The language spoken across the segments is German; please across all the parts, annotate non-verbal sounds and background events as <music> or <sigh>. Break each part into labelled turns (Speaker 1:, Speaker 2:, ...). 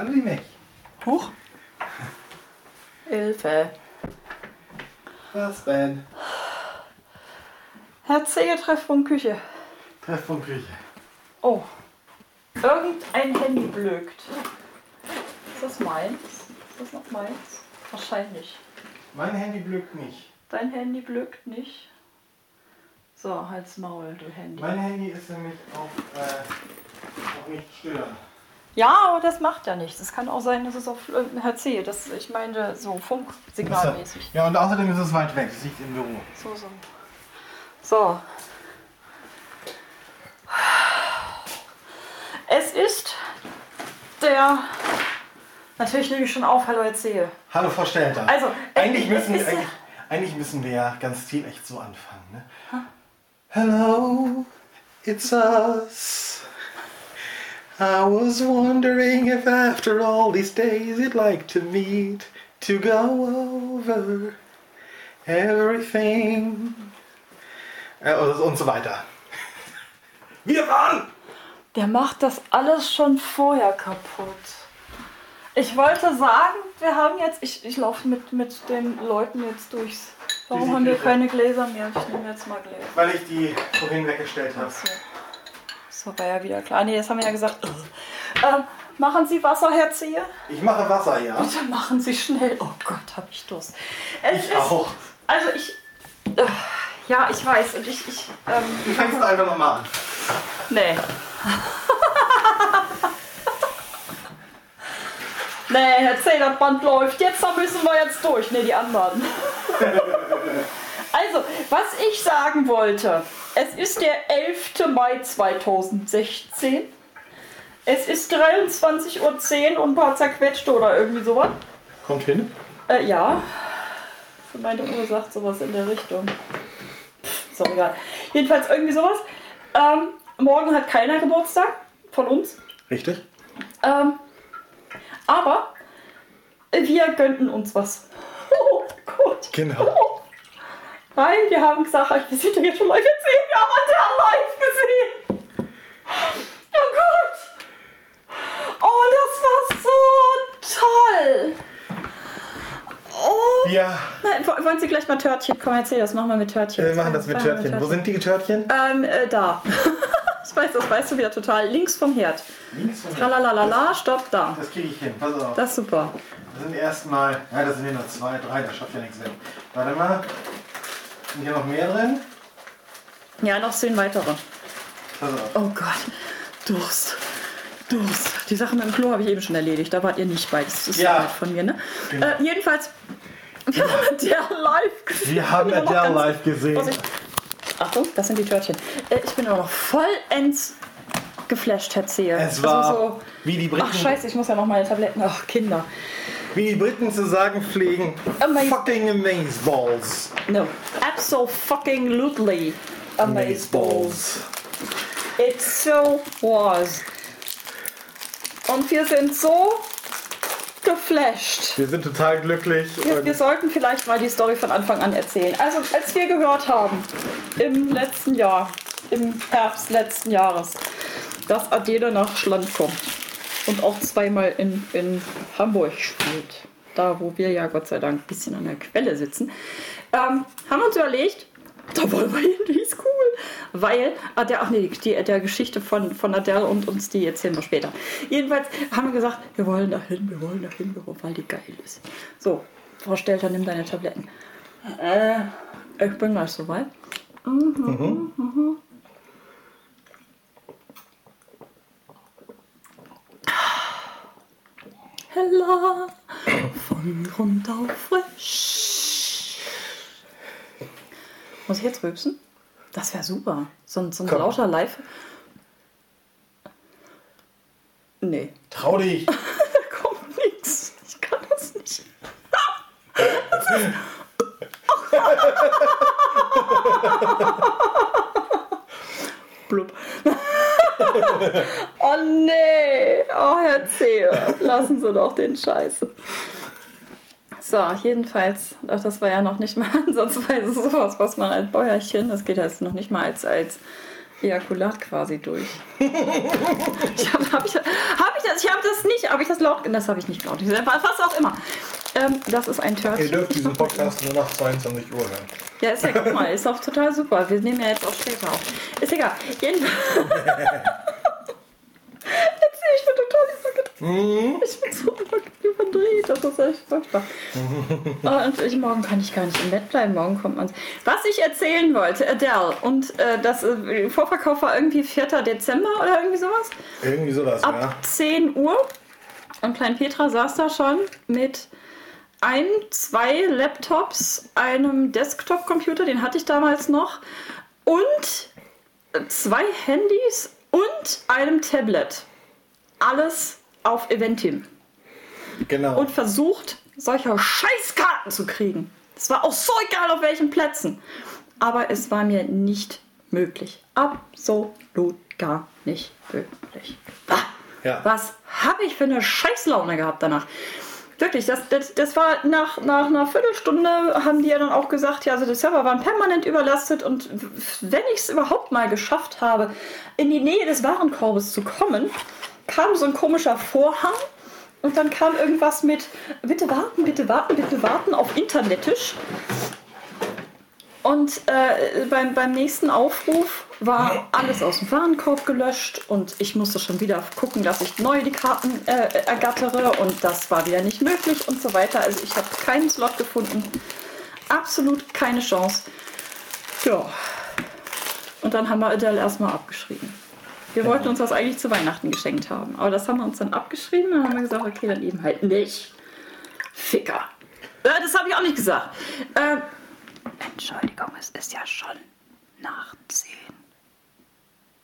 Speaker 1: Hallo die Mech.
Speaker 2: Huch. Hilfe.
Speaker 1: Was denn?
Speaker 2: Herr Zehe, Treffpunkt Küche.
Speaker 1: Treffpunkt Küche.
Speaker 2: Oh. Irgendein Handy blökt. Ist das meins? Ist das noch meins? Wahrscheinlich.
Speaker 1: Mein Handy blökt nicht.
Speaker 2: Dein Handy blökt nicht. So, halt's Maul, du Handy.
Speaker 1: Mein Handy ist nämlich auch, äh, auch nicht stiller.
Speaker 2: Ja, aber das macht ja nichts. Es kann auch sein, dass es auf HC, das ich meine so Funksignalmäßig.
Speaker 1: Ja, und außerdem ist es weit weg. Es liegt im Büro.
Speaker 2: So, so. So. Es ist der. Natürlich nehme ich schon auf, hallo erzähle.
Speaker 1: Hallo Frau Stelter.
Speaker 2: Also, äh,
Speaker 1: eigentlich müssen, eigentlich, eigentlich müssen wir ja ganz stilecht so anfangen. Ne? Hello, it's us. I was wondering if after all these days you'd like to meet to go over everything. Äh, und so weiter. <laughs> Wir waren!
Speaker 2: Der macht das alles schon vorher kaputt. Ich wollte sagen, wir haben jetzt. Ich, ich laufe mit, mit den Leuten jetzt durchs. Warum haben wir keine Gläser mehr? Ich nehme jetzt mal Gläser.
Speaker 1: Weil ich die vorhin weggestellt habe.
Speaker 2: So. So war ja wieder klar. Nee, das haben wir ja gesagt. Ähm, machen Sie Wasser, Herr Zehe?
Speaker 1: Ich mache Wasser, ja?
Speaker 2: Bitte machen Sie schnell. Oh Gott, habe ich Durst. Es
Speaker 1: Ich
Speaker 2: ist,
Speaker 1: auch.
Speaker 2: Also ich. Äh, ja, ich weiß. Und ich. ich ähm,
Speaker 1: Du fängst einfach nochmal an.
Speaker 2: nee. nee, Herr Zehe, das Band läuft. Jetzt da müssen wir jetzt durch. Nee, die anderen. <laughs> also, was ich sagen wollte. Es ist der 11. Mai 2016. Es ist 23.10 Uhr und ein paar zerquetschte oder irgendwie sowas.
Speaker 1: Kommt hin.
Speaker 2: Äh, ja. Meine Uhr sagt sowas in der Richtung. Pff, Ist auch egal. Jedenfalls irgendwie sowas. Ähm, morgen hat keiner Geburtstag von uns.
Speaker 1: Richtig?
Speaker 2: Ähm, aber wir gönnten uns was. <laughs> Oh Gott.
Speaker 1: Genau.
Speaker 2: Weil wir haben gesagt, wir sind ja jetzt schon live. Wir haben Adele live gesehen. Oh Gott. Oh, das war so toll. Oh.
Speaker 1: Wir
Speaker 2: Nein, wo- wollen Sie gleich mal Törtchen? Komm, erzähl das. Machen wir mit Törtchen.
Speaker 1: äh, machen das mit Törtchen. Wo sind die Törtchen?
Speaker 2: Ähm, äh, da. <laughs> ich weiß, das weißt du wieder total. Links vom Herd.
Speaker 1: Links von mir.
Speaker 2: Tralalala, stopp, da.
Speaker 1: Das kriege ich hin. Pass auf.
Speaker 2: Das ist super.
Speaker 1: Das sind erstmal, ja, das sind hier nur zwei, drei, das schafft ja nichts weg. Warte mal. Sind hier noch mehr drin?
Speaker 2: Ja, noch zehn weitere.
Speaker 1: Pass auf.
Speaker 2: Oh Gott. Durst. Durst. Die Sachen mit dem Klo habe ich eben schon erledigt. Da wart ihr nicht bei. Das ist
Speaker 1: Ja.
Speaker 2: ja. von mir, ne?
Speaker 1: Genau.
Speaker 2: Äh, jedenfalls. Wir haben der live gesehen.
Speaker 1: Wir haben Adele
Speaker 2: ganz-
Speaker 1: live gesehen.
Speaker 2: Vorsicht. Achtung, das sind die Törtchen. Äh, ich bin immer noch vollends geflasht, Herr Zehe.
Speaker 1: Es war
Speaker 2: Also so,
Speaker 1: wie die
Speaker 2: Ach
Speaker 1: Briten,
Speaker 2: scheiße, ich muss ja noch meine Tabletten. Ach, Kinder.
Speaker 1: wie die Briten zu sagen pflegen.
Speaker 2: Amaz-
Speaker 1: Fucking amazeballs.
Speaker 2: No. Absolutely. Amazeballs. It so was. Und wir sind so geflasht.
Speaker 1: Wir sind total glücklich.
Speaker 2: Wir, wir sollten vielleicht mal die Story von Anfang an erzählen. Also, als wir gehört haben, im letzten Jahr, im Herbst letzten Jahres, dass Adele nach Schland kommt und auch zweimal in, in Hamburg spielt, da wo wir ja Gott sei Dank ein bisschen an der Quelle sitzen, ähm, haben wir uns überlegt, da wollen wir hin, die ist cool. Weil, Adele, ach nee, die, der Geschichte von, von Adele und uns, die erzählen wir später. Jedenfalls haben wir gesagt, wir wollen dahin, wir wollen dahin, wir wollen, weil die geil ist. So, Frau Stelter, nimm deine Tabletten. Äh, ich bin gleich soweit. Mhm, mhm. Hella, von Grund auf frisch. Muss ich jetzt rülpsen? Das wäre super. So ein, so ein
Speaker 1: Komm.
Speaker 2: lauter Live. Nee.
Speaker 1: Trau dich.
Speaker 2: Da <laughs> kommt nichts. Ich kann das nicht. <laughs> Blub. <laughs> oh nee. Oh, Herr Zehe. Lassen Sie doch den Scheiß. So, jedenfalls, das war ja noch nicht mal <laughs> ansatzweise sowas, was man als Bäuerchen, das geht jetzt noch nicht mal als, als Ejakulat quasi durch. ich habe hab ich, hab ich das, ich habe das nicht, habe ich das laut? Das habe ich nicht laut. Was auch immer. Ähm, das ist ein Törtchen.
Speaker 1: Ihr dürft diesen Podcast nur nach 22 Uhr hören.
Speaker 2: Ja, ist ja, guck mal, ist auch total super. Wir nehmen ja jetzt auch später auf. Ist egal. Jedenfalls. <laughs> Ich bin total übergedreht. Ich bin so überdreht. Das ist echt furchtbar. Und ich, morgen kann ich gar nicht im Bett bleiben. Morgen kommt man. Was ich erzählen wollte, Adele. Und äh, das äh, Vorverkauf war irgendwie 4. Dezember oder irgendwie sowas.
Speaker 1: Irgendwie sowas,
Speaker 2: Ab
Speaker 1: ja.
Speaker 2: 10 Uhr. Und Klein Petra saß da schon mit ein, zwei Laptops, einem Desktop-Computer, den hatte ich damals noch, und zwei Handys und einem Tablet. Alles auf Eventim.
Speaker 1: Genau.
Speaker 2: Und versucht, solche Scheißkarten zu kriegen. Es war auch so egal, auf welchen Plätzen. Aber es war mir nicht möglich. Absolut gar nicht möglich. Ah,
Speaker 1: Ja.
Speaker 2: Was habe ich für eine Scheißlaune gehabt danach? Wirklich, das, das, das war nach, nach einer Viertelstunde, haben die ja dann auch gesagt, ja, also die Server waren permanent überlastet und wenn ich es überhaupt mal geschafft habe, in die Nähe des Warenkorbes zu kommen, kam so ein komischer Vorhang und dann kam irgendwas mit, bitte warten, bitte warten, bitte warten auf Internetisch. Und äh, beim, beim nächsten Aufruf war alles aus dem Warenkorb gelöscht und ich musste schon wieder gucken, dass ich neu die Karten äh, ergattere und das war wieder nicht möglich und so weiter. Also ich habe keinen Slot gefunden. Absolut keine Chance. Ja. Und dann haben wir Adele erstmal abgeschrieben. Wir wollten uns das eigentlich zu Weihnachten geschenkt haben, aber das haben wir uns dann abgeschrieben und dann haben wir gesagt, okay, dann eben halt nicht. Ficker. Äh, das habe ich auch nicht gesagt. Äh, Entschuldigung, es ist ja schon nach 10.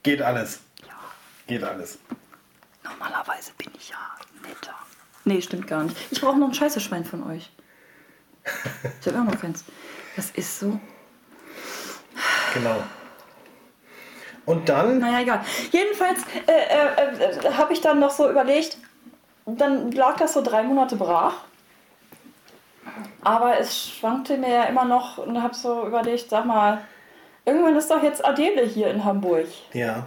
Speaker 1: Geht alles.
Speaker 2: Ja,
Speaker 1: Geht alles.
Speaker 2: normalerweise bin ich ja netter. Nee, stimmt gar nicht. Ich brauche noch ein Scheißeschwein von euch. Ich habe auch noch keins. Das ist so.
Speaker 1: Genau. Und dann,
Speaker 2: Naja, egal. Jedenfalls äh, äh, äh, habe ich dann noch so überlegt, dann lag das so drei Monate brach. Aber es schwankte mir ja immer noch und habe so überlegt, sag mal, irgendwann ist doch jetzt Adele hier in Hamburg.
Speaker 1: ja.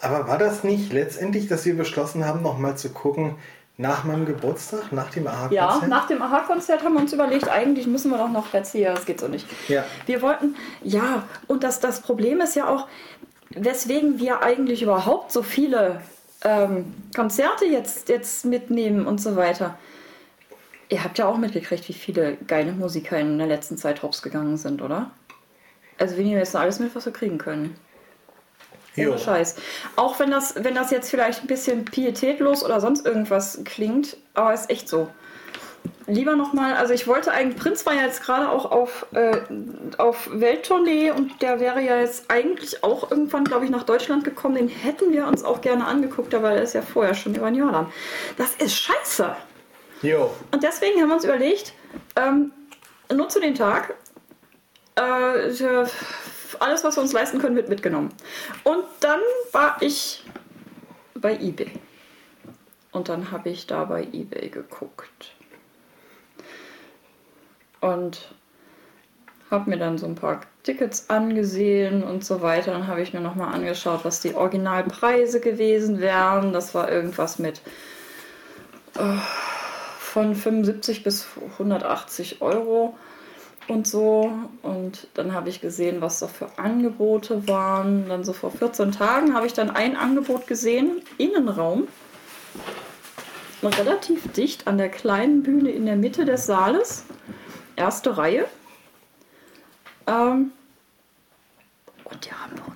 Speaker 1: Aber war das nicht letztendlich, dass wir beschlossen haben, nochmal zu gucken, nach meinem Geburtstag, nach dem aha
Speaker 2: Ja, nach dem Aha-Konzert haben wir uns überlegt, eigentlich müssen wir doch noch jetzt hier, das geht so nicht.
Speaker 1: Ja.
Speaker 2: Wir wollten, ja, und das, das Problem ist ja auch, weswegen wir eigentlich überhaupt so viele ähm, Konzerte jetzt, jetzt mitnehmen und so weiter. Ihr habt ja auch mitgekriegt, wie viele geile Musiker in der letzten Zeit hops gegangen sind, oder? Also wir nehmen jetzt alles mit, was wir kriegen können.
Speaker 1: Jo.
Speaker 2: Ohne Scheiß. Auch wenn das, wenn das jetzt vielleicht ein bisschen pietätlos oder sonst irgendwas klingt, aber ist echt so. Lieber nochmal, also ich wollte eigentlich, Prinz war ja jetzt gerade auch auf, äh, auf Welttournee und der wäre ja jetzt eigentlich auch irgendwann, glaube ich, nach Deutschland gekommen. Den hätten wir uns auch gerne angeguckt, aber der ist ja vorher schon über den Jordan. Das ist scheiße.
Speaker 1: Jo.
Speaker 2: Und deswegen haben wir uns überlegt, ähm, nutze den Tag. Äh, alles, was wir uns leisten können, wird mitgenommen. Und dann war ich bei eBay. Und dann habe ich da bei eBay geguckt. Und habe mir dann so ein paar Tickets angesehen und so weiter. Dann habe ich mir nochmal angeschaut, was die Originalpreise gewesen wären. Das war irgendwas mit von 75 bis 180 Euro und so. Und dann habe ich gesehen, was da für Angebote waren. Dann so vor 14 Tagen habe ich dann ein Angebot gesehen, Innenraum. Relativ dicht an der kleinen Bühne in der Mitte des Saales. Erste Reihe. Ähm, und die haben.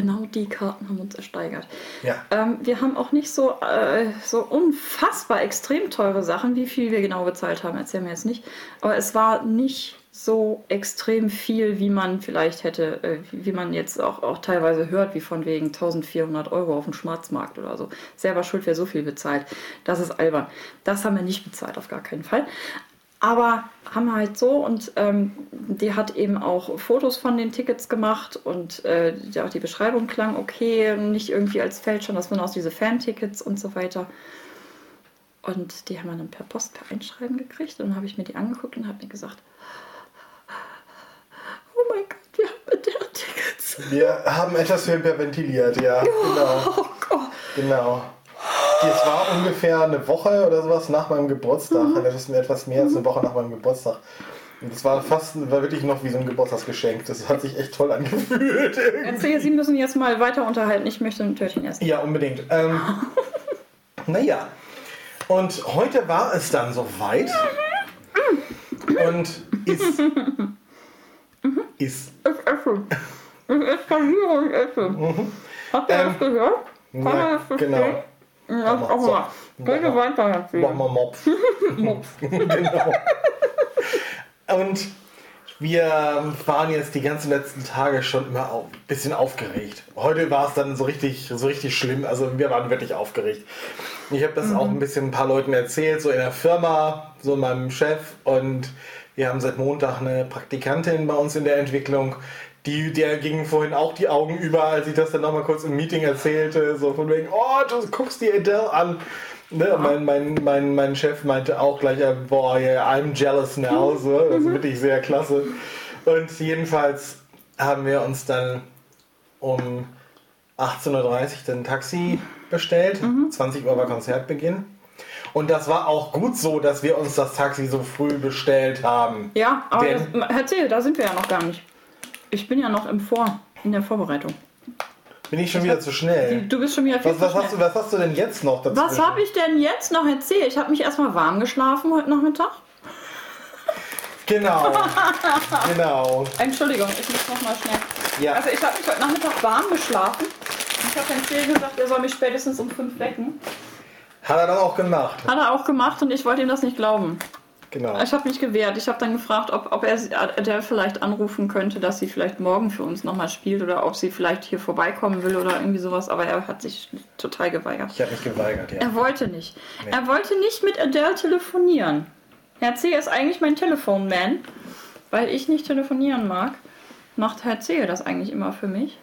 Speaker 2: Genau die Karten haben uns ersteigert.
Speaker 1: Ja.
Speaker 2: Ähm, wir haben auch nicht so, äh, so unfassbar extrem teure Sachen. Wie viel wir genau bezahlt haben, erzählen wir jetzt nicht. Aber es war nicht so extrem viel, wie man vielleicht hätte, äh, wie man jetzt auch, auch teilweise hört, wie von wegen 1400 Euro auf dem Schwarzmarkt oder so. Selber schuld, wer so viel bezahlt. Das ist albern. Das haben wir nicht bezahlt, auf gar keinen Fall. Aber haben wir halt so und ähm, die hat eben auch Fotos von den Tickets gemacht und äh, die, auch die Beschreibung klang okay, nicht irgendwie als Fälschung, das waren auch diese Fan-Tickets und so weiter. Und die haben wir dann per Post, per Einschreiben gekriegt und dann habe ich mir die angeguckt und habe mir gesagt, oh mein Gott, wir haben mit der Tickets.
Speaker 1: Wir haben etwas hyperventiliert, ja. <laughs> Genau.
Speaker 2: Oh Gott.
Speaker 1: Genau. Es war ungefähr eine Woche oder sowas nach meinem Geburtstag.
Speaker 2: Mhm.
Speaker 1: Das ist etwas mehr als eine Woche nach meinem Geburtstag. Und es war fast, war wirklich noch wie so ein Geburtstagsgeschenk. Das hat sich echt toll angefühlt. <laughs>
Speaker 2: Erzähl, Sie müssen jetzt mal weiter unterhalten. Ich möchte ein Törtchen essen.
Speaker 1: Ja, unbedingt. Ähm, <laughs> naja. Und heute war es dann soweit. Und ist. <laughs> Ist.
Speaker 2: Ich esse. Ich eskaliere und esse. Habt ihr
Speaker 1: Ähm,
Speaker 2: das gehört? Kann
Speaker 1: Ja,
Speaker 2: das verstehen?
Speaker 1: genau.
Speaker 2: Ja,
Speaker 1: Mach
Speaker 2: auch
Speaker 1: so.
Speaker 2: mal.
Speaker 1: Mal.
Speaker 2: weiter
Speaker 1: Mach mal Mopf.
Speaker 2: Mopf.
Speaker 1: genau. Und wir waren jetzt die ganzen letzten Tage schon immer ein bisschen aufgeregt. Heute war es dann so richtig, so richtig schlimm. Also wir waren wirklich aufgeregt. Ich habe das auch ein bisschen ein paar Leuten erzählt, so in der Firma, so meinem Chef. Und wir haben seit Montag eine Praktikantin bei uns in der Entwicklung. Die, der gingen vorhin auch die Augen über, als ich das dann nochmal kurz im Meeting erzählte. So von wegen, oh, du guckst die Adele an. Ne, mein, mein, mein, mein Chef meinte auch gleich, äh, boah, yeah, I'm jealous now. So, das ist wirklich sehr klasse. Und jedenfalls haben wir uns dann um 18.30 Uhr dann ein Taxi bestellt. 20 Uhr war Konzertbeginn. Und das war auch gut so, dass wir uns das Taxi so früh bestellt haben.
Speaker 2: Ja, aber
Speaker 1: Denn-
Speaker 2: das, erzähl, da sind wir ja noch gar nicht. Ich bin ja noch im Vor, in der Vorbereitung.
Speaker 1: Bin ich schon wieder zu schnell?
Speaker 2: Du bist schon wieder viel
Speaker 1: Was,
Speaker 2: zu
Speaker 1: was, hast du,
Speaker 2: schnell.
Speaker 1: was hast du denn jetzt noch dazu?
Speaker 2: Was habe ich denn jetzt noch erzählt? Ich habe mich erstmal warm geschlafen heute Nachmittag.
Speaker 1: Genau. <laughs> genau.
Speaker 2: Entschuldigung, ich muss noch mal schnell.
Speaker 1: Ja.
Speaker 2: Also ich habe mich heute Nachmittag warm geschlafen. Ich habe Herrn Thiel gesagt, er soll mich spätestens um fünf wecken.
Speaker 1: Hat er dann auch gemacht.
Speaker 2: Hat er auch gemacht und ich wollte ihm das nicht glauben.
Speaker 1: Genau.
Speaker 2: Ich habe mich gewehrt. Ich habe dann gefragt, ob, ob er der vielleicht anrufen könnte, dass sie vielleicht morgen für uns nochmal spielt oder ob sie vielleicht hier vorbeikommen will oder irgendwie sowas. Aber er hat sich total geweigert.
Speaker 1: Ich habe mich geweigert, ja.
Speaker 2: Er wollte nicht. Er wollte nicht mit Adele telefonieren. Herr C. ist eigentlich mein Telefonman, weil ich nicht telefonieren mag. Macht Herr C. das eigentlich immer für mich.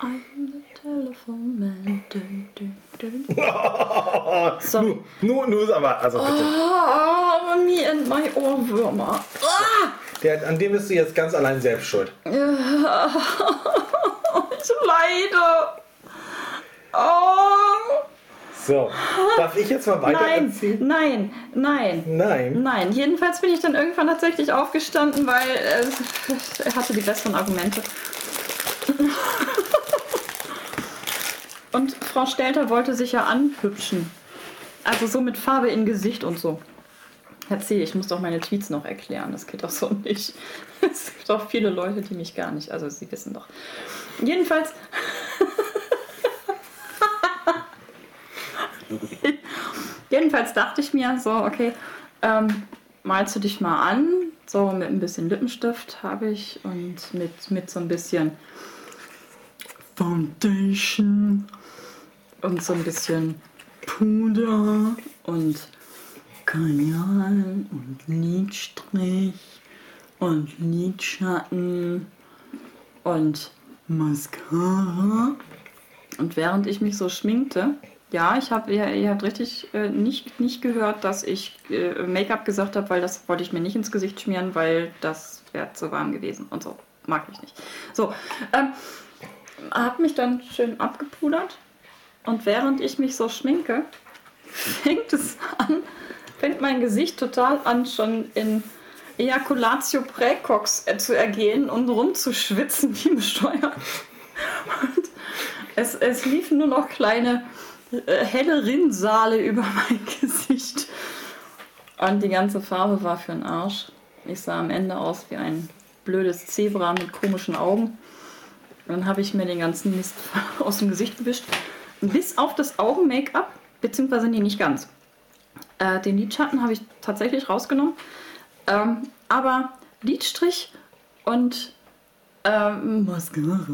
Speaker 2: I'm the telephone man. Dun, dun, dun. <laughs> So.
Speaker 1: Nur, nur, nur, aber, also bitte.
Speaker 2: Oh, me and my Ohrwürmer. Ah,
Speaker 1: Der, an dem bist du jetzt ganz allein selbst schuld. <laughs>
Speaker 2: ich leide. Oh,
Speaker 1: So, darf ich jetzt mal weiter
Speaker 2: nein,
Speaker 1: erzählen?
Speaker 2: nein, nein.
Speaker 1: Nein.
Speaker 2: Nein, jedenfalls bin ich dann irgendwann tatsächlich aufgestanden, weil äh, <laughs> er hatte die besseren Argumente. Und Frau Stelter wollte sich ja anhübschen. Also so mit Farbe in Gesicht und so. Erzähl, ich muss doch meine Tweets noch erklären. Das geht doch so nicht. <laughs> Es gibt auch viele Leute, die mich gar nicht. Also sie wissen doch. Jedenfalls. <laughs> Jedenfalls dachte ich mir so, okay, ähm, malst du dich mal an, so mit ein bisschen Lippenstift habe ich und mit, mit so ein bisschen Foundation und so ein bisschen Puder und Kajal und Lidstrich und Lidschatten und Mascara. Und während ich mich so schminkte, ja, ich habe, ihr, ihr habt richtig äh, nicht, nicht gehört, dass ich äh, Make-up gesagt habe, weil das wollte ich mir nicht ins Gesicht schmieren, weil das wäre zu warm gewesen und so. Mag ich nicht. So, ähm, habe mich dann schön abgepudert und während ich mich so schminke, <laughs> fängt es an, fängt mein Gesicht total an, schon in Ejaculatio Praecox äh, zu ergehen und rumzuschwitzen wie bescheuert. Und es, es liefen nur noch kleine äh, helle Rinnsale über <laughs> mein Gesicht. Und die ganze Farbe war für den Arsch. Ich sah am Ende aus wie ein blödes Zebra mit komischen Augen. Dann habe ich mir den ganzen Mist <laughs> aus dem Gesicht gewischt. Bis auf das Augen-Make-up, beziehungsweise nee, nicht ganz. Äh, den Lidschatten habe ich tatsächlich rausgenommen. Ähm, aber Lidstrich und ähm, Mascara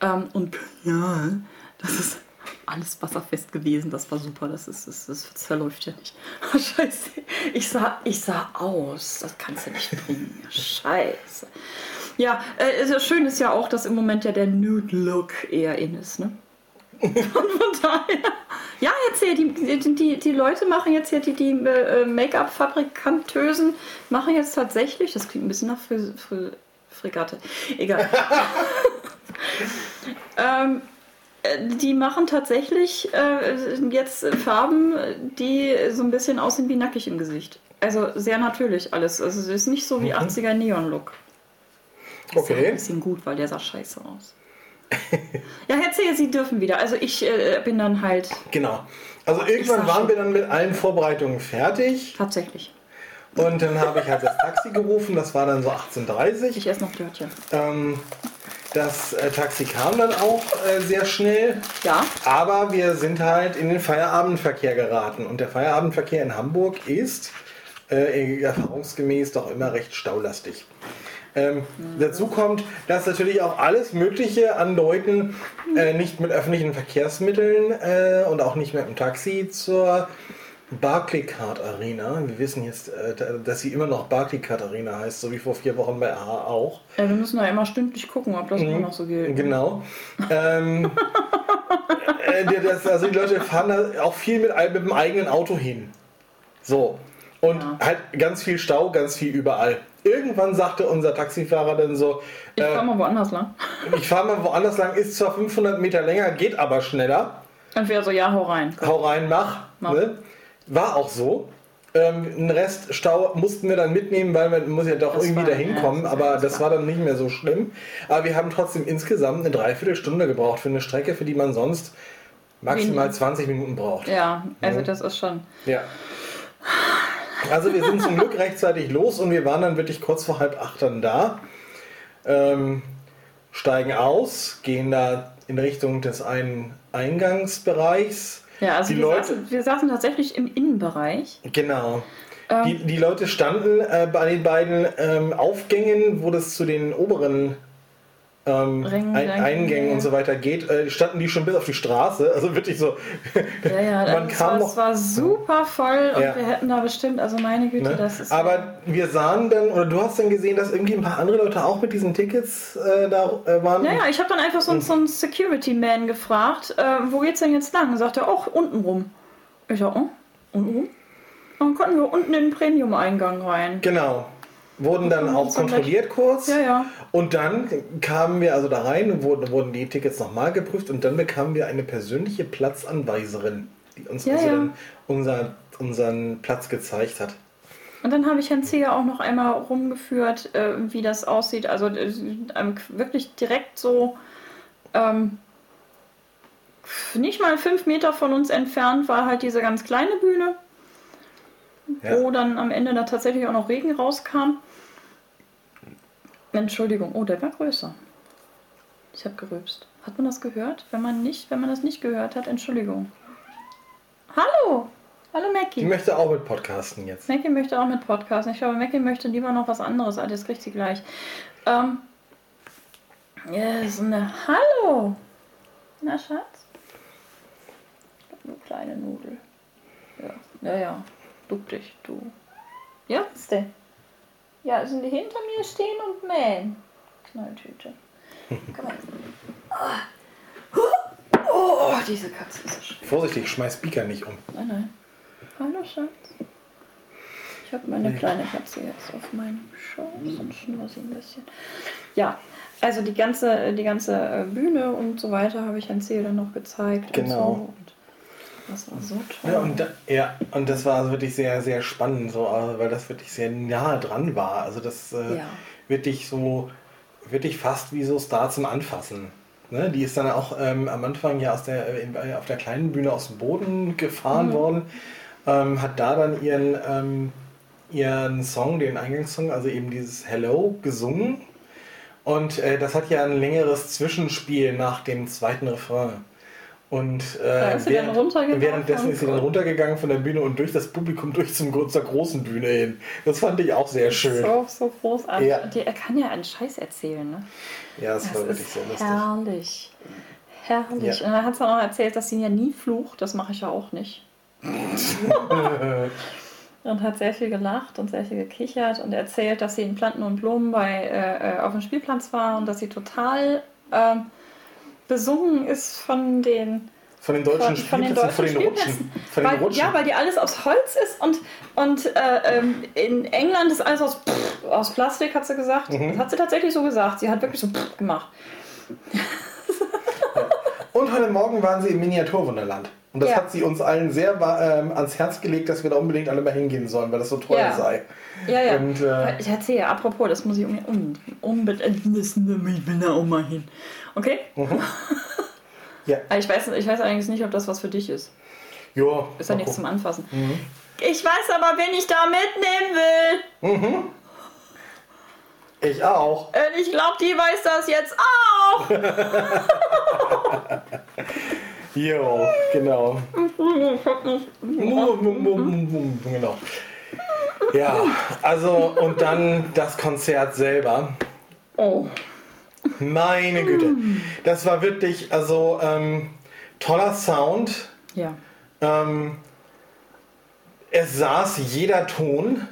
Speaker 2: ähm, und Kajal, das ist alles wasserfest gewesen. Das war super. Das, ist, das, das verläuft ja nicht. <laughs> Scheiße. Ich sah, ich sah aus. Das kannst du nicht bringen. Scheiße. Ja, äh, das Schöne ist ja auch, dass im Moment ja der Nude-Look eher in ist, ne? Von daher. Ja, erzähl, die, die, die, die Leute machen jetzt hier, die, die äh, Make-up-Fabrikantösen machen jetzt tatsächlich, das klingt ein bisschen nach Fris Fris Fregatte. Egal. <laughs> ähm, äh, die machen tatsächlich äh, jetzt Farben, die so ein bisschen aussehen wie nackig im Gesicht. Also sehr natürlich alles. Also es ist nicht so wie 80er Neon-Look.
Speaker 1: Okay.
Speaker 2: ein bisschen gut, weil der sah scheiße aus. <laughs> erzähl, sie dürfen wieder. Also ich äh, bin dann halt
Speaker 1: Genau. Also irgendwann waren wir dann mit allen Vorbereitungen fertig
Speaker 2: tatsächlich.
Speaker 1: und dann habe ich halt das Taxi gerufen, das war dann so 18.30
Speaker 2: Ich esse noch Dörtchen.
Speaker 1: Ähm, das äh, Taxi kam dann auch äh, sehr schnell,
Speaker 2: Ja,
Speaker 1: aber wir sind halt in den Feierabendverkehr geraten und der Feierabendverkehr in Hamburg ist äh, erfahrungsgemäß doch immer recht staulastig. Ähm, Dazu kommt, dass natürlich auch alles Mögliche an Leuten äh, nicht mit öffentlichen Verkehrsmitteln äh, und auch nicht mit dem Taxi zur Barclaycard Arena. Wir wissen jetzt, äh, dass sie immer noch Barclaycard Arena heißt, so wie vor vier Wochen bei AHA auch.
Speaker 2: ja, wir müssen da immer stündlich gucken, ob das
Speaker 1: Mhm.
Speaker 2: immer noch so gilt.
Speaker 1: Genau. ähm, <laughs> äh, das, also die Leute fahren da auch viel mit, mit dem eigenen Auto hin. So. Und
Speaker 2: Ja.
Speaker 1: halt ganz viel Stau, ganz viel überall. Irgendwann sagte unser Taxifahrer dann so,
Speaker 2: Ich
Speaker 1: äh,
Speaker 2: fahr mal woanders lang.
Speaker 1: ich fahre mal woanders lang, ist zwar 500 Meter länger, geht aber schneller.
Speaker 2: Und wir so, ja, hau rein.
Speaker 1: Hau rein, mach.
Speaker 2: Mach.
Speaker 1: Ne? War auch so. Ähm, einen Rest Stau mussten wir dann mitnehmen, weil man muss ja doch
Speaker 2: Das
Speaker 1: irgendwie
Speaker 2: war-
Speaker 1: dahin
Speaker 2: ja,
Speaker 1: kommen.
Speaker 2: das
Speaker 1: aber das war dann nicht mehr so schlimm. Aber wir haben trotzdem insgesamt eine Dreiviertelstunde gebraucht für eine Strecke, für die man sonst maximal
Speaker 2: Wenig.
Speaker 1: 20 Minuten braucht.
Speaker 2: Ja, also
Speaker 1: Ja.
Speaker 2: das ist schon.
Speaker 1: Ja. Also wir sind zum Glück rechtzeitig los und wir waren dann wirklich kurz vor halb acht dann da. Ähm, steigen aus, gehen da in Richtung des einen Eingangsbereichs.
Speaker 2: Ja, also
Speaker 1: Die
Speaker 2: wir,
Speaker 1: Leute-
Speaker 2: saßen, wir saßen tatsächlich im Innenbereich.
Speaker 1: Genau.
Speaker 2: Ähm.
Speaker 1: Die, die Leute standen äh, bei den beiden ähm, Aufgängen, wo das zu den oberen ähm, Ein
Speaker 2: Rängen,
Speaker 1: Eingängen
Speaker 2: ja.
Speaker 1: und so weiter geht, äh, standen die schon bis auf die Straße. <laughs> Also wirklich so.
Speaker 2: Ja, ja,
Speaker 1: Man
Speaker 2: das
Speaker 1: kam
Speaker 2: war,
Speaker 1: noch-
Speaker 2: es war super voll und
Speaker 1: Ja.
Speaker 2: wir hätten da bestimmt, also meine Güte,
Speaker 1: Ne?
Speaker 2: das ist.
Speaker 1: Aber wir sahen dann, oder du hast dann gesehen, dass irgendwie ein paar andere Leute auch mit diesen Tickets äh, da äh, waren.
Speaker 2: Naja, ich habe dann einfach so, einen- so einen Security-Man gefragt, äh, wo geht's denn jetzt lang? Und sagt er, auch unten rum. Ich so, oh, unten rum? Dann konnten wir unten in den Premium-Eingang rein.
Speaker 1: Genau. Wurden dann auch kontrolliert kurz.
Speaker 2: Ja, ja.
Speaker 1: Und dann kamen wir also da rein und wurden, wurden die Tickets nochmal geprüft und dann bekamen wir eine persönliche Platzanweiserin, die uns
Speaker 2: Ja,
Speaker 1: also
Speaker 2: ja.
Speaker 1: dann unser, unseren Platz gezeigt hat.
Speaker 2: Und dann habe ich Herrn Zeger auch noch einmal rumgeführt, äh, wie das aussieht. Also äh, ähm, wirklich direkt so ähm, nicht mal fünf Meter von uns entfernt war halt diese ganz kleine Bühne,
Speaker 1: Ja.
Speaker 2: wo dann am Ende da tatsächlich auch noch Regen rauskam. Entschuldigung, oh, der war größer. Ich habe gerülpst. Hat man das gehört? Wenn man nicht, wenn man das nicht gehört hat, Entschuldigung. Hallo, hallo Mackie.
Speaker 1: Die möchte auch mit Podcasten jetzt.
Speaker 2: Mackie möchte auch mit Podcasten. Ich glaube, Mackie möchte lieber noch was anderes. Ah, das kriegt sie gleich. Ähm. Ja, so eine. Hallo! Na, Schatz? Eine kleine Nudel. Ja, ja, ja. Duck dich, du. Ja, was ist denn? Ja, sind die hinter mir stehen und mähen? Knalltüte. Komm mal. Ah. Oh, diese Katze ist so schön.
Speaker 1: Vorsichtig, schmeiß Beaker nicht um.
Speaker 2: Nein, nein. Hallo Schatz. Ich habe meine kleine Katze jetzt auf meinem Schoß und schnurre sie ein bisschen. Ja, also die ganze, die ganze äh, Bühne und so weiter habe ich Herrn Zeel dann noch gezeigt.
Speaker 1: Genau.
Speaker 2: Und so. Das war so toll.
Speaker 1: Ja und, da, ja, und das war also wirklich sehr, sehr spannend, so, also, weil das wirklich sehr nah dran war. Also das äh,
Speaker 2: Ja.
Speaker 1: wirklich so, wirklich fast wie so Star zum Anfassen. Ne? Die ist dann auch ähm, am Anfang ja aus der, äh, in, äh, auf der kleinen Bühne aus dem Boden
Speaker 2: Mhm.
Speaker 1: gefahren worden, ähm, hat da dann ihren, ähm, ihren Song, den Eingangssong, also eben dieses Hello gesungen. Und äh, das hat ja ein längeres Zwischenspiel nach dem zweiten Refrain. Und äh,
Speaker 2: runtergegangen
Speaker 1: währenddessen ist sie dann runtergegangen von der Bühne und durch das Publikum durch zum, zur großen Bühne hin. Das fand ich auch sehr schön.
Speaker 2: So, so großartig.
Speaker 1: Ja.
Speaker 2: Die, er kann ja einen Scheiß erzählen, ne?
Speaker 1: Ja, das,
Speaker 2: Das
Speaker 1: war wirklich sehr lustig.
Speaker 2: herrlich. Herrlich.
Speaker 1: Ja.
Speaker 2: Und dann hat sie auch noch erzählt, dass sie ja nie flucht. Das mache ich ja auch nicht. <laughs> und hat sehr viel gelacht und sehr viel gekichert und erzählt, dass sie in Planten und Blumen bei, äh, äh, auf dem Spielplatz war und dass sie total ähm, besungen ist von den
Speaker 1: Von den deutschen
Speaker 2: von, von den deutschen
Speaker 1: von den Rutschen.
Speaker 2: Spielplätzen.
Speaker 1: Von den
Speaker 2: weil,
Speaker 1: Rutschen.
Speaker 2: Ja, weil die alles aus Holz ist und, und äh, ähm, in England ist alles aus, pff, aus Plastik, hat sie gesagt.
Speaker 1: Mhm.
Speaker 2: Das hat sie tatsächlich so gesagt. Sie hat wirklich so pff gemacht.
Speaker 1: Und heute Morgen waren sie im Miniaturwunderland. Und das
Speaker 2: Ja.
Speaker 1: hat sie uns allen sehr ähm, ans Herz gelegt, dass wir da unbedingt alle mal hingehen sollen, weil das so toll
Speaker 2: Ja.
Speaker 1: sei.
Speaker 2: Ja, ja.
Speaker 1: Und, äh,
Speaker 2: ich erzähle, ja, apropos, das muss ich unbedingt wissen, ich will da auch mal hin. Okay? <laughs>
Speaker 1: Ja.
Speaker 2: Aber Ich weiß, ich weiß allerdings nicht, ob das was für dich ist.
Speaker 1: Jo,
Speaker 2: Ist ja nichts zum. Anfassen. Ich weiß aber, wen ich da mitnehmen will.
Speaker 1: Ich auch.
Speaker 2: Und ich glaube, die weiß das jetzt auch. <laughs>
Speaker 1: Jo, genau. genau. Ja, also und dann das Konzert selber.
Speaker 2: Oh.
Speaker 1: Meine Güte. Das war wirklich, also ähm, toller Sound.
Speaker 2: Ja.
Speaker 1: Ähm, es saß jeder Ton.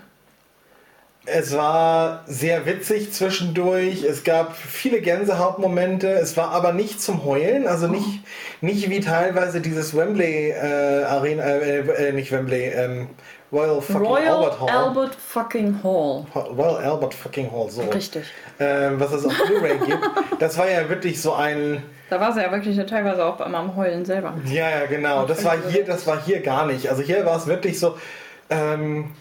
Speaker 1: Es war sehr witzig zwischendurch. Es gab viele Gänsehautmomente. Es war aber nicht zum Heulen. Also nicht, nicht wie teilweise dieses Wembley äh, Arena, äh, äh, nicht Wembley, ähm, Royal fucking
Speaker 2: Royal
Speaker 1: Albert Hall.
Speaker 2: Albert fucking Hall.
Speaker 1: Royal Albert fucking Hall, so.
Speaker 2: Richtig.
Speaker 1: Ähm, was es auf Blu-ray gibt. Das war ja wirklich so ein.
Speaker 2: Da war sie ja wirklich teilweise auch beim am Heulen selber.
Speaker 1: Ja, ja, genau. Das war hier, das war hier gar nicht. Also hier war es wirklich so, ähm,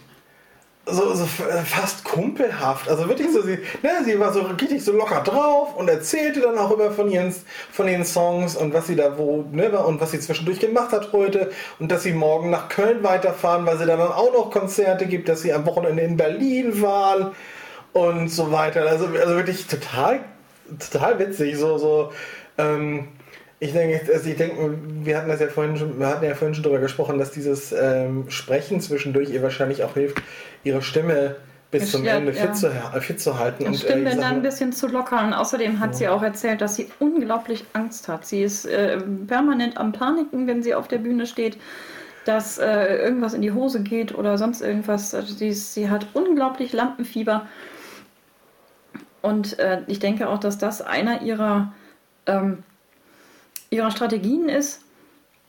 Speaker 1: so, so äh, fast kumpelhaft. Also wirklich so, sie, ne, sie war so richtig so locker drauf und erzählte dann auch immer von ihren, von den Songs und was sie da wo, ne, und was sie zwischendurch gemacht hat heute und dass sie morgen nach Köln weiterfahren, weil sie da dann auch noch Konzerte gibt, dass sie am Wochenende in Berlin waren und so weiter. Also, also wirklich total, total witzig. So, so, ähm, ich denke, also ich denke, wir hatten das ja vorhin schon, wir hatten ja vorhin schon darüber gesprochen, dass dieses ähm, Sprechen zwischendurch ihr wahrscheinlich auch hilft, ihre Stimme bis zum
Speaker 2: Ja,
Speaker 1: Ende
Speaker 2: ja.
Speaker 1: fit, zu, äh, fit zu halten.
Speaker 2: Und
Speaker 1: äh, ich
Speaker 2: Stimmbänder
Speaker 1: sag
Speaker 2: ein
Speaker 1: mal-
Speaker 2: bisschen zu lockern. Außerdem hat sie auch erzählt, dass sie unglaublich Angst hat. Sie ist äh, permanent am Paniken, wenn sie auf der Bühne steht, dass äh, irgendwas in die Hose geht oder sonst irgendwas. Also sie, ist, sie hat unglaublich Lampenfieber. Und äh, ich denke auch, dass das einer ihrer, ähm, ihrer Strategien ist,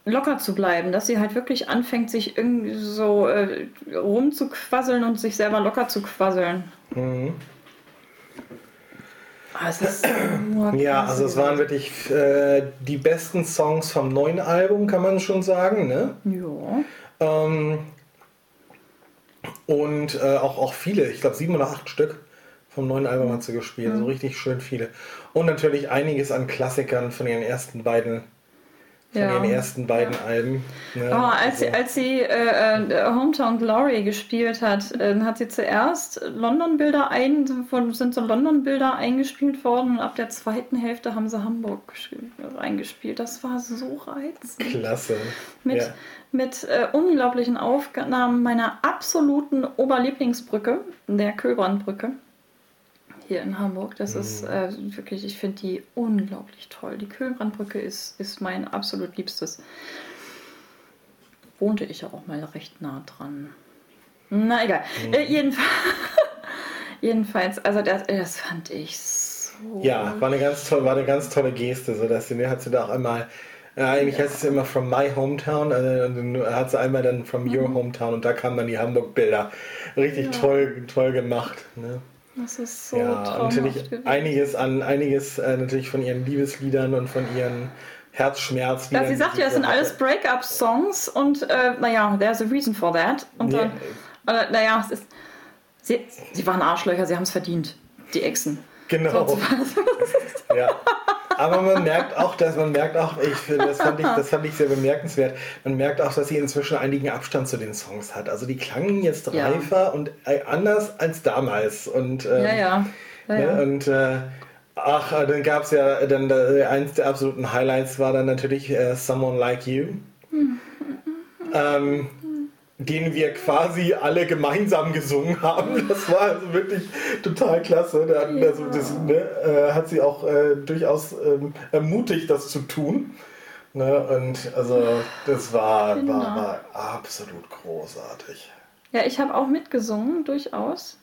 Speaker 2: locker zu bleiben, dass sie halt wirklich anfängt, sich irgendwie so äh, rumzuquasseln und sich selber locker zu quasseln.
Speaker 1: Mhm.
Speaker 2: Ah,
Speaker 1: Ja, also es waren wirklich äh, die besten Songs vom neuen Album, kann man schon sagen. Ne?
Speaker 2: Ja.
Speaker 1: Ähm, und äh, auch, auch viele, ich glaube sieben oder acht Stück vom neuen Album hat sie gespielt,
Speaker 2: Mhm.
Speaker 1: so richtig schön viele. Und natürlich einiges an Klassikern von ihren ersten beiden, von
Speaker 2: Ja.
Speaker 1: ihren ersten beiden Alben. Ne?
Speaker 2: Oh, als sie,
Speaker 1: Also,
Speaker 2: als sie äh, äh, Hometown Glory gespielt hat, äh, hat sie zuerst London-Bilder ein, von, sind so London-Bilder eingespielt worden und ab der zweiten Hälfte haben sie Hamburg gesch- eingespielt. Das war so reizend.
Speaker 1: Klasse.
Speaker 2: Mit,
Speaker 1: Ja.
Speaker 2: mit äh, unglaublichen Aufnahmen meiner absoluten Oberlieblingsbrücke, der Köbrandbrücke. Hier in Hamburg. Das ist
Speaker 1: Mhm.
Speaker 2: äh, wirklich, ich finde die unglaublich toll. Die Köhlbrandbrücke ist, ist mein absolut liebstes. Wohnte ich ja auch mal recht nah dran. Na egal.
Speaker 1: Mhm.
Speaker 2: Äh, jedenfalls, <laughs> jedenfalls, also das, das fand ich so.
Speaker 1: Ja, war eine ganz tolle, war eine ganz tolle Geste, so dass sie mir hat sie da auch einmal ja, eigentlich heißt es immer from my hometown, also dann hat sie einmal dann from your hometown und da kamen dann die Hamburg-Bilder. Richtig
Speaker 2: Ja.
Speaker 1: toll, toll gemacht. Ne?
Speaker 2: Das ist so
Speaker 1: ja,
Speaker 2: traumhaft
Speaker 1: natürlich
Speaker 2: gewesen.
Speaker 1: einiges an einiges äh, natürlich von ihren Liebesliedern und von ihren Herzschmerzliedern.
Speaker 2: Ja, sie sagt ja, es sind alles Break-up-Songs und äh, naja, there's a reason for that. Und
Speaker 1: Ja.
Speaker 2: dann, äh, naja, es ist, sie, sie waren Arschlöcher, sie haben es verdient, die Exen.
Speaker 1: Genau. <laughs> ja. Aber man merkt auch, dass man merkt auch, ich das fand ich, das fand ich sehr bemerkenswert. Man merkt auch, dass sie inzwischen einigen Abstand zu den Songs hat. Also die klangen jetzt
Speaker 2: Ja.
Speaker 1: reifer und äh, anders als damals. Und, ähm,
Speaker 2: Ja, ja. ja,
Speaker 1: Ne?
Speaker 2: ja.
Speaker 1: Und äh, ach, äh, dann gab es ja dann äh, eins der absoluten Highlights war dann natürlich äh, Someone Like You. ähm, den wir quasi alle gemeinsam gesungen haben. Das war also wirklich total klasse. Da also das, ne, äh, hat sie auch äh, durchaus ähm, ermutigt, das zu tun. Ne? Und also das war,
Speaker 2: Genau.
Speaker 1: war, war absolut großartig.
Speaker 2: ja, ich habe auch mitgesungen, durchaus.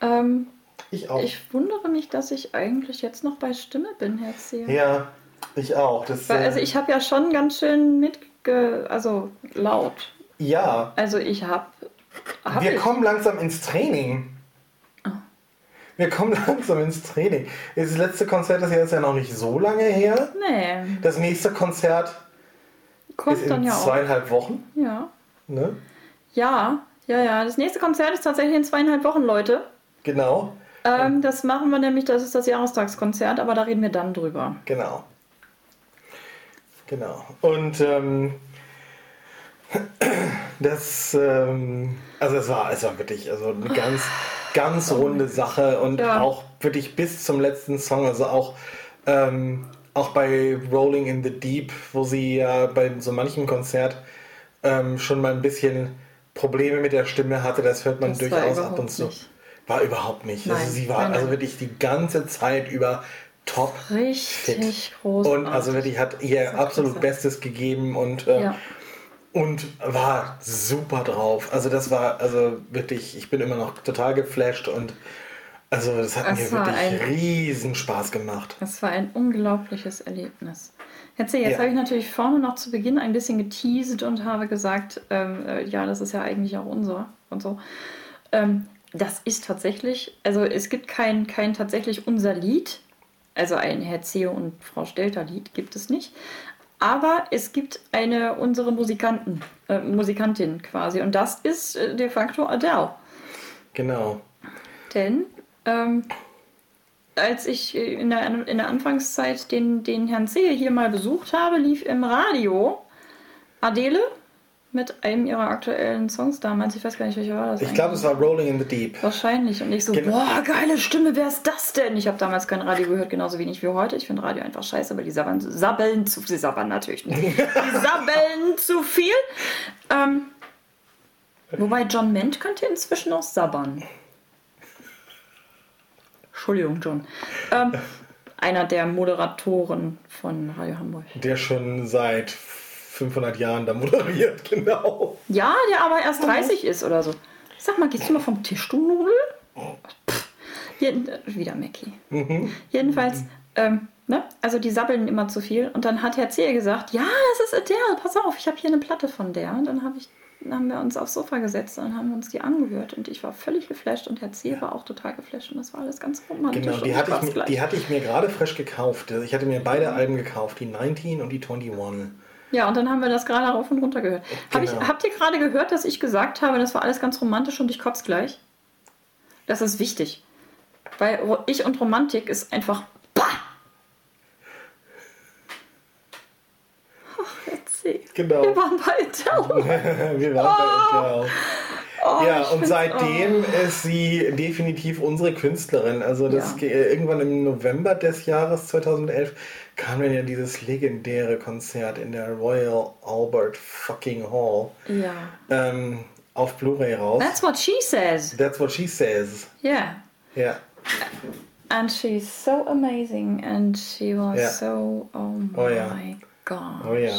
Speaker 2: Ähm,
Speaker 1: Ich auch.
Speaker 2: ich wundere mich, dass ich eigentlich jetzt noch bei Stimme bin, Herr Zehe.
Speaker 1: Ja, Ich auch. Das,
Speaker 2: Weil,
Speaker 1: äh,
Speaker 2: also ich habe ja schon ganz schön mitge... Also laut.
Speaker 1: Ja,
Speaker 2: Also ich habe... Hab
Speaker 1: wir
Speaker 2: ich.
Speaker 1: kommen langsam ins Training. Wir kommen <laughs> langsam ins Training. Das letzte Konzert ist ja jetzt ja noch nicht so lange her.
Speaker 2: Nee,
Speaker 1: Das nächste Konzert
Speaker 2: kommt
Speaker 1: ist
Speaker 2: dann
Speaker 1: in
Speaker 2: ja auch.
Speaker 1: zweieinhalb Wochen.
Speaker 2: Ja.
Speaker 1: Ne?
Speaker 2: Ja, ja, ja. Das nächste Konzert ist tatsächlich in zweieinhalb Wochen, Leute.
Speaker 1: Genau,
Speaker 2: Ähm, das machen wir nämlich, das ist das Jahrestagskonzert, aber da reden wir dann drüber.
Speaker 1: genau. Genau. Und ähm, das, ähm, also es war, es war wirklich also eine ganz, ganz runde Sache und
Speaker 2: Ja.
Speaker 1: auch wirklich bis zum letzten Song, also auch, ähm, auch bei Rolling in the Deep, wo sie ja bei so manchem Konzert ähm, schon mal ein bisschen Probleme mit der Stimme hatte, das hört man
Speaker 2: Das
Speaker 1: durchaus ab und zu.
Speaker 2: nicht.
Speaker 1: War überhaupt nicht. also
Speaker 2: Nein,
Speaker 1: sie war
Speaker 2: nein, nein.
Speaker 1: also wirklich die ganze Zeit über top
Speaker 2: Richtig
Speaker 1: fit.
Speaker 2: großartig.
Speaker 1: Und also wirklich hat ihr absolut. Bestes gegeben und, äh,
Speaker 2: Ja.
Speaker 1: Und war super drauf. Also das war, also wirklich, ich bin immer noch total geflasht und also das hat
Speaker 2: Es
Speaker 1: mir wirklich
Speaker 2: ein-
Speaker 1: riesen Spaß gemacht.
Speaker 2: Es war ein unglaubliches Erlebnis. Jetzt, jetzt
Speaker 1: Ja.
Speaker 2: habe ich natürlich vorne noch zu Beginn ein bisschen geteased und habe gesagt, ähm, äh, ja, das ist ja eigentlich auch unser und so. Ähm, das ist tatsächlich, also es gibt kein, kein tatsächlich unser Lied, also ein Herr Zeo und Frau Stelter Lied gibt es nicht. Aber es gibt eine unsere Musikanten, äh, Musikantin quasi und das ist äh, de facto Adele.
Speaker 1: Genau.
Speaker 2: Denn ähm, als ich äh, in der, in der Anfangszeit den, den Herrn Zehe hier mal besucht habe, lief im Radio Adele mit einem ihrer aktuellen Songs damals. Ich weiß gar nicht, welcher war das.
Speaker 1: Ich glaube, es war Rolling in the Deep.
Speaker 2: Wahrscheinlich. Und ich so,
Speaker 1: Genau.
Speaker 2: boah, geile Stimme, wer ist das denn? Ich habe damals kein Radio gehört, genauso wenig wie heute. Ich finde Radio einfach scheiße, aber die sabbeln, sabbeln zu Sie sabbern natürlich nicht. <laughs> Die sabbeln zu viel. Ähm, wobei John Ment könnte inzwischen auch sabbern. Entschuldigung, John. Ähm, einer der Moderatoren von Radio Hamburg.
Speaker 1: Der schon seit 500 Jahren da moderiert, <laughs> genau.
Speaker 2: Ja, der aber erst 30 ist oder so. Sag mal, gehst du mal vom Tisch, du Nudel? Pff. Äh, wieder Mackie. Jedenfalls, ähm, ne? also die sabbeln immer zu viel. Und dann hat Herr Zehe gesagt, ja, das ist Adele, pass auf, ich habe hier eine Platte von der. Und dann hab ich, dann haben wir uns aufs Sofa gesetzt und haben uns die angehört. Und ich war völlig geflasht und Herr Zehe war auch total geflasht. Und das war alles ganz romantisch.
Speaker 1: Genau, die hatte, ich, mir- die hatte ich mir gerade frisch gekauft. Also Ich hatte mir beide Alben gekauft, die 19 und die 21.
Speaker 2: Ja, und dann haben wir das gerade rauf und runter gehört. Hab ich,
Speaker 1: Genau.
Speaker 2: habt ihr gerade gehört, dass ich gesagt habe, das war alles ganz romantisch und ich kotz gleich? Das ist wichtig. Weil ich und Romantik ist einfach. Bah! Ach, erzähl.
Speaker 1: Genau.
Speaker 2: Wir waren bei Adele. <laughs>
Speaker 1: Wir waren bei Adele.
Speaker 2: Oh,
Speaker 1: ja, und seitdem ist sie definitiv unsere Künstlerin. Also das
Speaker 2: Ja.
Speaker 1: ge- irgendwann im November des Jahres 2011 kam dann ja dieses legendäre Konzert in der Royal Albert fucking Hall
Speaker 2: Oh, ja.
Speaker 1: ähm, auf Blu-ray raus.
Speaker 2: That's what she says.
Speaker 1: That's what she says.
Speaker 2: Yeah.
Speaker 1: Ja,
Speaker 2: And she's so amazing and she was
Speaker 1: Ja.
Speaker 2: so. Oh my
Speaker 1: Oh ja.
Speaker 2: God.
Speaker 1: oh ja.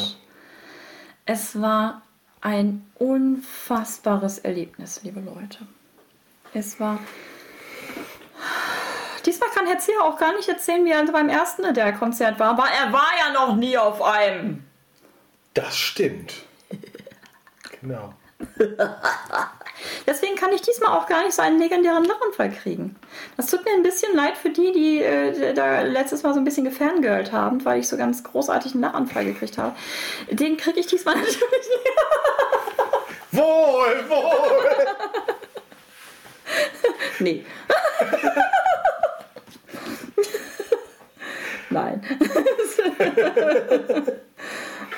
Speaker 2: Es war ein unfassbares Erlebnis, liebe Leute. Es war. Diesmal kann Herr Zeher auch gar nicht erzählen, wie er beim ersten der Konzert war, aber er war ja noch nie auf einem.
Speaker 1: Das stimmt. Genau. <laughs>
Speaker 2: Deswegen kann ich diesmal auch gar nicht so einen legendären Lachanfall kriegen. Das tut mir ein bisschen leid für die, die äh, da letztes Mal so ein bisschen gefangirlt haben, weil ich so ganz großartig einen Lachanfall gekriegt habe. Den kriege ich diesmal <laughs> natürlich nicht.
Speaker 1: Wohl, wohl. <laughs>
Speaker 2: Nee. <laughs> Nein.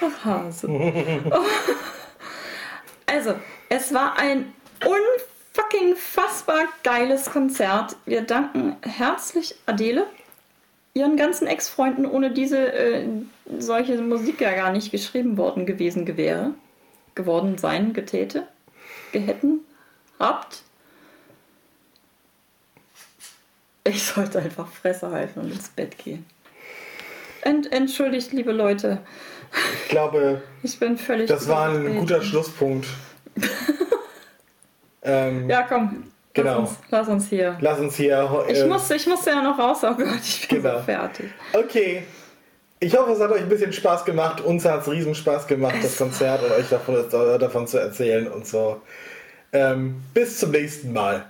Speaker 2: Ach, Hase. Also, es war ein unfucking fassbar geiles Konzert. Wir danken herzlich Adele, ihren ganzen Ex-Freunden, ohne diese äh, solche Musik ja gar nicht geschrieben worden gewesen gewäre, geworden sein, getäte, gehätten, habt. Ich sollte einfach Fresse halten und ins Bett gehen. Ent, entschuldigt, liebe Leute.
Speaker 1: Ich glaube,
Speaker 2: Ich bin völlig.
Speaker 1: das war ein guter Schlusspunkt. <laughs> ähm,
Speaker 2: Ja, komm.
Speaker 1: Genau.
Speaker 2: Lass uns, lass uns hier.
Speaker 1: Lass uns hier.
Speaker 2: Ich,
Speaker 1: äh,
Speaker 2: muss, ich muss ja noch raus. Oh Gott, ich bin
Speaker 1: Genau.
Speaker 2: so fertig.
Speaker 1: Okay. Ich hoffe, es hat euch ein bisschen Spaß gemacht. Uns hat es riesen Spaß gemacht, das Konzert und euch davon, davon zu erzählen und so. Ähm, bis zum nächsten Mal.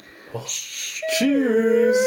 Speaker 1: Tschüss.